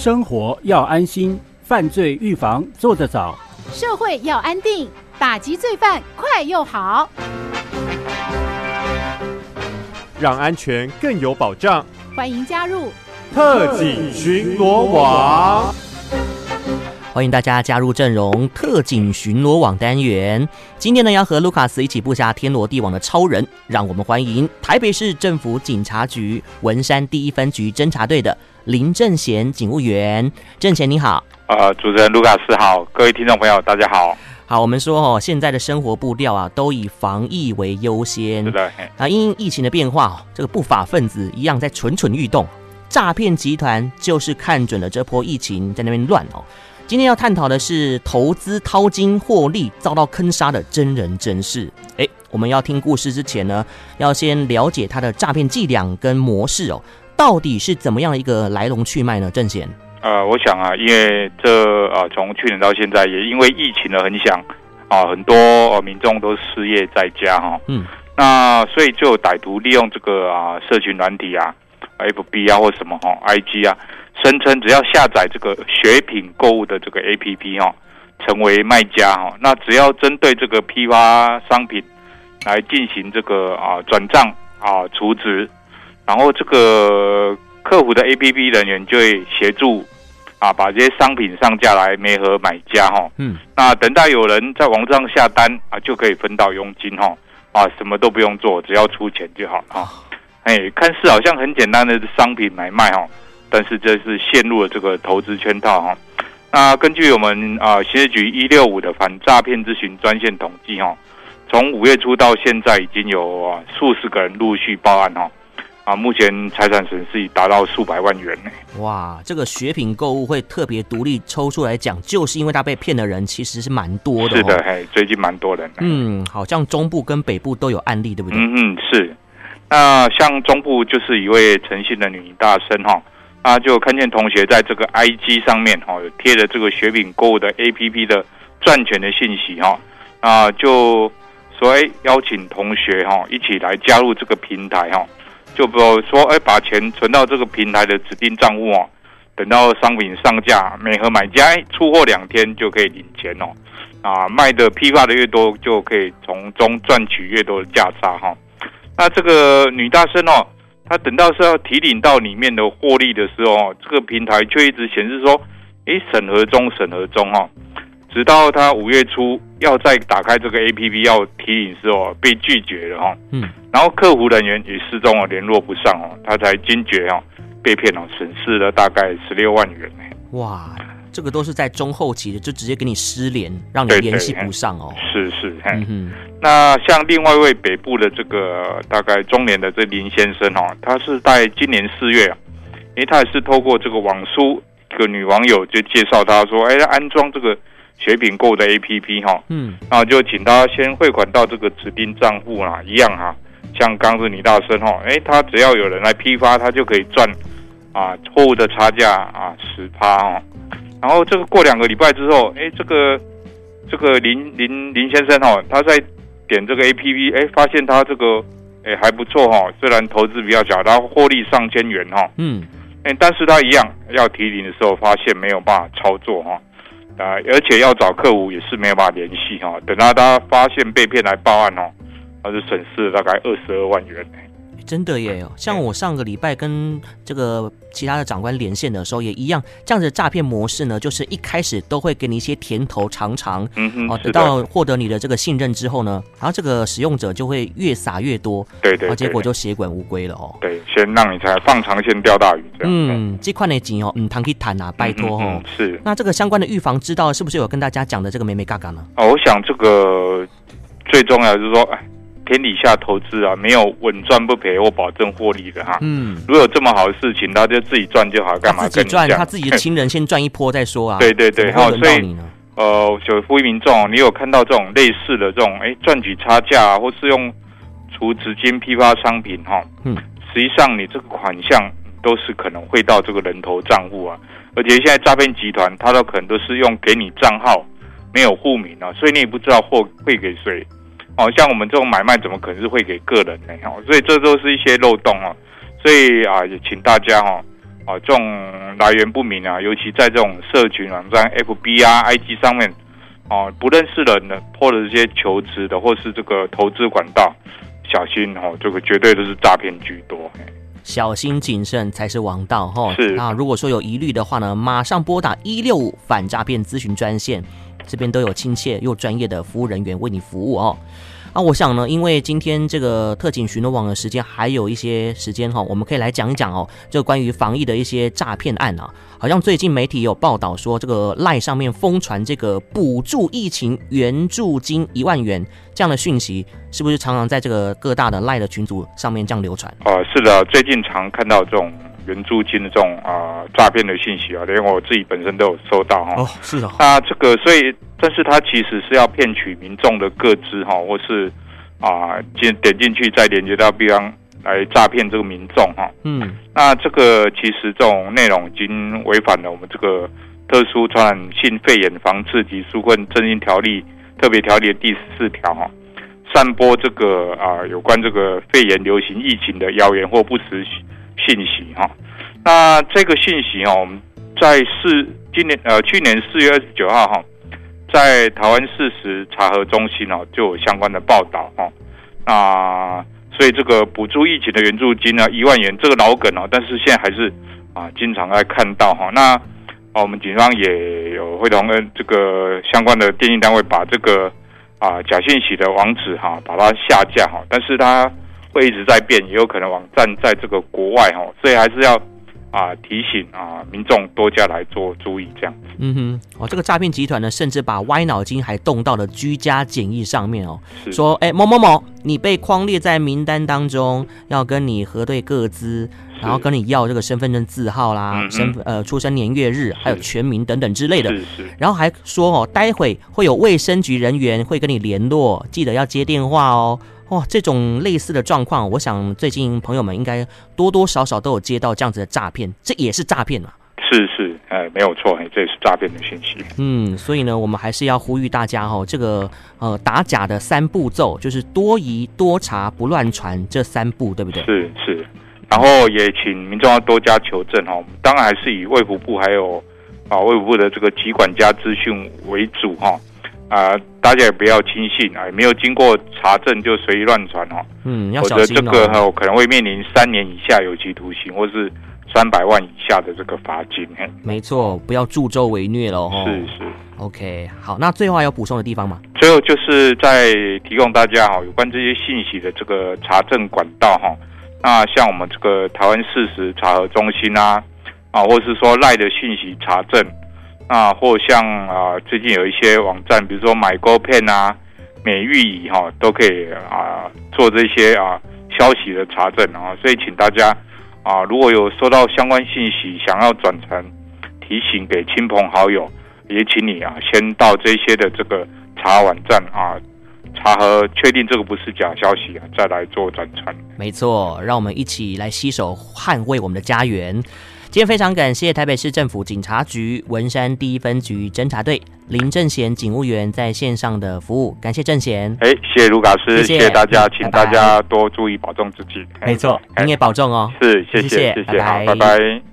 生活要安心，犯罪预防做得早；社会要安定，打击罪犯快又好。让安全更有保障。欢迎加入特警巡逻网。欢迎大家加入阵容，特警巡逻网单元。今天呢，要和卢卡斯一起布下天罗地网的超人，让我们欢迎台北市政府警察局文山第一分局侦查队的林正贤警务员。正贤你好，呃，主持人卢卡斯好，各位听众朋友大家好。好，我们说哦，现在的生活步调啊，都以防疫为优先。是的，啊，因疫情的变化，这个不法分子一样在蠢蠢欲动，诈骗集团就是看准了这波疫情在那边乱哦。今天要探讨的是投资掏金获利遭到坑杀的真人真事。哎，我们要听故事之前呢，要先了解他的诈骗伎俩跟模式哦，到底是怎么样的一个来龙去脉呢？正贤，呃，我想啊，因为这啊从去年到现在，也因为疫情的影响啊，很多呃民众都失业在家哈、哦，嗯，那所以就歹徒利用这个啊社群软体啊，FB 啊或什么哈、哦、IG 啊。声称只要下载这个学品购物的这个 APP 哈，成为卖家哈，那只要针对这个批发商品来进行这个啊转账啊储值，然后这个客服的 APP 人员就会协助啊把这些商品上架来媒合买家哈，嗯，那等待有人在网上下单啊就可以分到佣金哈，啊什么都不用做，只要出钱就好啊，哎，看似好像很简单的商品买卖哈。但是这是陷入了这个投资圈套哈。那根据我们啊刑事局一六五的反诈骗咨询专线统计哈，从五月初到现在已经有啊数十个人陆续报案哈。啊，目前财产损失已达到数百万元呢。哇，这个雪品购物会特别独立抽出来讲，就是因为他被骗的人其实是蛮多的。是的，嘿，最近蛮多人。嗯，好像中部跟北部都有案例，对不对？嗯嗯，是。那像中部就是一位诚信的女大生哈。她，就看见同学在这个 IG 上面哈，贴了这个雪品购物的 APP 的赚钱的信息哈，啊，就说哎邀请同学哈一起来加入这个平台哈，就比如说哎把钱存到这个平台的指定账户哦，等到商品上架，每盒买家出货两天就可以领钱哦，啊，卖的批发的越多就可以从中赚取越多的价差哈，那这个女大生哦。她等到是要提领到里面的获利的时候，这个平台却一直显示说，诶，审核中，审核中哈，直到他五月初要再打开这个 APP 要提领时候，被拒绝了哈。嗯，然后客服人员也失踪了联络不上哦，他才惊觉哦，被骗了，损失了大概十六万元。哇！这个都是在中后期的，就直接给你失联，让你联系不上哦。是是，嗯嗯。那像另外一位北部的这个大概中年的这林先生哦，他是在今年四月啊，因为他也是透过这个网书一个女网友就介绍他说，哎，安装这个学品购的 APP 哈，嗯，然后就请他先汇款到这个指定账户啦，一样哈，像刚是李大生哈，哎，他只要有人来批发，他就可以赚啊货物的差价啊十趴哦。然后这个过两个礼拜之后，哎，这个这个林林林先生哈，他在点这个 APP，哎，发现他这个哎还不错哈，虽然投资比较小，他获利上千元哈，嗯，哎，但是他一样要提领的时候，发现没有办法操作哈，啊，而且要找客服也是没有办法联系哈，等到他发现被骗来报案哦，他就损失了大概二十二万元。真的耶，像我上个礼拜跟这个其他的长官连线的时候也一样，这样子的诈骗模式呢，就是一开始都会给你一些甜头尝尝，嗯哼，哦，等到获得你的这个信任之后呢，然后这个使用者就会越撒越多，对对，然后结果就血本无归了哦。对，先让你才放长线钓大鱼这样。嗯，这块呢紧哦，嗯，谈可以谈啊，拜托哦。是。那这个相关的预防之道是不是有跟大家讲的这个美美嘎嘎呢？哦，我想这个最重要就是说，哎。天底下投资啊，没有稳赚不赔或保证获利的哈。嗯，如果有这么好的事情，他就自己赚就好，干嘛跟你讲？他自己的亲人先赚一波再说啊。对 对对，好，所以呃，就呼吁民众，你有看到这种类似的这种哎赚取差价啊，或是用除资金批发商品哈，嗯，实际上你这个款项都是可能会到这个人头账户啊，而且现在诈骗集团他都可能都是用给你账号没有户名啊，所以你也不知道货汇给谁。哦，像我们这种买卖，怎么可能是会给个人呢？哈，所以这都是一些漏洞哦。所以啊，也请大家哈，啊这种来源不明啊，尤其在这种社群网站 FB 啊、IG 上面哦，不认识人的或者这些求职的或是这个投资管道，小心哦，这个绝对都是诈骗居多。小心谨慎才是王道哈。是啊，如果说有疑虑的话呢，马上拨打一六五反诈骗咨询专线，这边都有亲切又专业的服务人员为你服务哦。啊，我想呢，因为今天这个特警巡逻网的时间还有一些时间哈，我们可以来讲一讲哦，这关于防疫的一些诈骗案啊。好像最近媒体有报道说，这个赖上面疯传这个补助疫情援助金一万元这样的讯息，是不是常常在这个各大的赖的群组上面这样流传？哦，是的，最近常看到这种援助金的这种啊诈骗的信息啊，连我自己本身都有收到哈。哦，是的。那这个所以。但是他其实是要骗取民众的个资哈，或是啊进点进去再连接到地方来诈骗这个民众哈。嗯，那这个其实这种内容已经违反了我们这个特殊传染性肺炎防治及纾困振兴条例特别条例的第十四条哈，散播这个啊有关这个肺炎流行疫情的谣言或不实信息哈。那这个信息哈，我们在四今年呃去年四月二十九号哈。在台湾事实查核中心哦，就有相关的报道哈。那所以这个补助疫情的援助金呢，一万元这个老梗哦，但是现在还是啊经常在看到哈。那我们警方也有会同跟这个相关的电信单位把这个啊假信息的网址哈把它下架哈，但是它会一直在变，也有可能网站在这个国外哈，所以还是要。啊，提醒啊，民众多加来做注意，这样子。嗯哼，哦，这个诈骗集团呢，甚至把歪脑筋还动到了居家检疫上面哦。是说，哎，某某某，你被框列在名单当中，要跟你核对各资，然后跟你要这个身份证字号啦，嗯、身份呃出生年月日，还有全名等等之类的。然后还说哦，待会会有卫生局人员会跟你联络，记得要接电话哦。哇，这种类似的状况，我想最近朋友们应该多多少少都有接到这样子的诈骗，这也是诈骗嘛？是是，哎，没有错，哎，这也是诈骗的信息。嗯，所以呢，我们还是要呼吁大家哈、哦，这个呃打假的三步骤，就是多疑、多查、不乱传这三步，对不对？是是，然后也请民众要多加求证哈、哦。当然还是以卫福部还有啊卫福部的这个疾管家资讯为主哈。哦啊、呃，大家也不要轻信啊，没有经过查证就随意乱传哦。嗯，要小心哦。否则这个哈可能会面临三年以下有期徒刑，或是三百万以下的这个罚金。没错，不要助纣为虐喽。是是。OK，好，那最后还有补充的地方吗？最后就是在提供大家哈有关这些信息的这个查证管道哈。那像我们这个台湾事实查核中心啊，啊，或是说赖的信息查证。啊，或像啊，最近有一些网站，比如说买勾片啊、美玉姨哈，都可以啊做这些啊消息的查证啊。所以，请大家啊，如果有收到相关信息，想要转传提醒给亲朋好友，也请你啊先到这些的这个查网站啊查核，确定这个不是假消息啊，再来做转传。没错，让我们一起来携手捍卫我们的家园。今天非常感谢台北市政府警察局文山第一分局侦查队林正贤警务员在线上的服务，感谢正贤。哎，谢谢卢卡斯，谢谢，大家，请大家多注意保重自己。没错，您也保重哦。是，谢谢，谢谢，谢谢，好，拜拜。